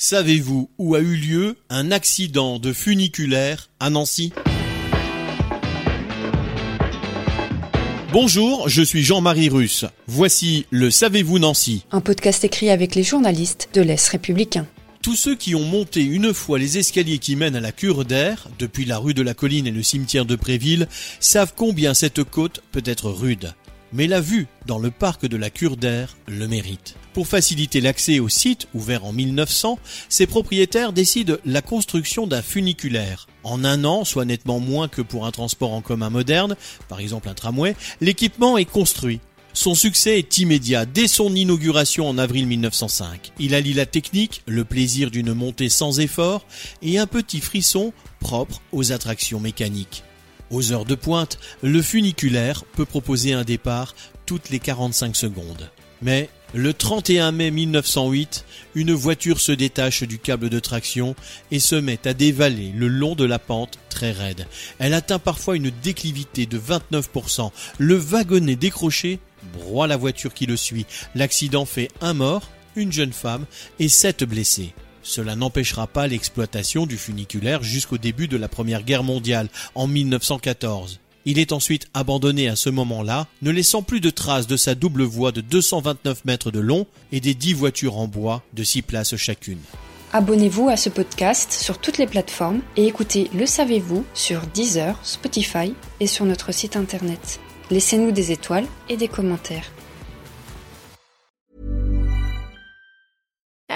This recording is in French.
Savez-vous où a eu lieu un accident de funiculaire à Nancy? Bonjour, je suis Jean-Marie Russe. Voici le Savez-vous Nancy? Un podcast écrit avec les journalistes de l'Est républicain. Tous ceux qui ont monté une fois les escaliers qui mènent à la cure d'air, depuis la rue de la Colline et le cimetière de Préville, savent combien cette côte peut être rude. Mais la vue dans le parc de la cure d'air le mérite. Pour faciliter l'accès au site, ouvert en 1900, ses propriétaires décident la construction d'un funiculaire. En un an, soit nettement moins que pour un transport en commun moderne, par exemple un tramway, l'équipement est construit. Son succès est immédiat dès son inauguration en avril 1905. Il allie la technique, le plaisir d'une montée sans effort et un petit frisson propre aux attractions mécaniques. Aux heures de pointe, le funiculaire peut proposer un départ toutes les 45 secondes. Mais le 31 mai 1908, une voiture se détache du câble de traction et se met à dévaler le long de la pente très raide. Elle atteint parfois une déclivité de 29%. Le wagonnet décroché broie la voiture qui le suit. L'accident fait un mort, une jeune femme et sept blessés. Cela n'empêchera pas l'exploitation du funiculaire jusqu'au début de la Première Guerre mondiale, en 1914. Il est ensuite abandonné à ce moment-là, ne laissant plus de traces de sa double voie de 229 mètres de long et des 10 voitures en bois de 6 places chacune. Abonnez-vous à ce podcast sur toutes les plateformes et écoutez Le Savez-vous sur Deezer, Spotify et sur notre site internet. Laissez-nous des étoiles et des commentaires.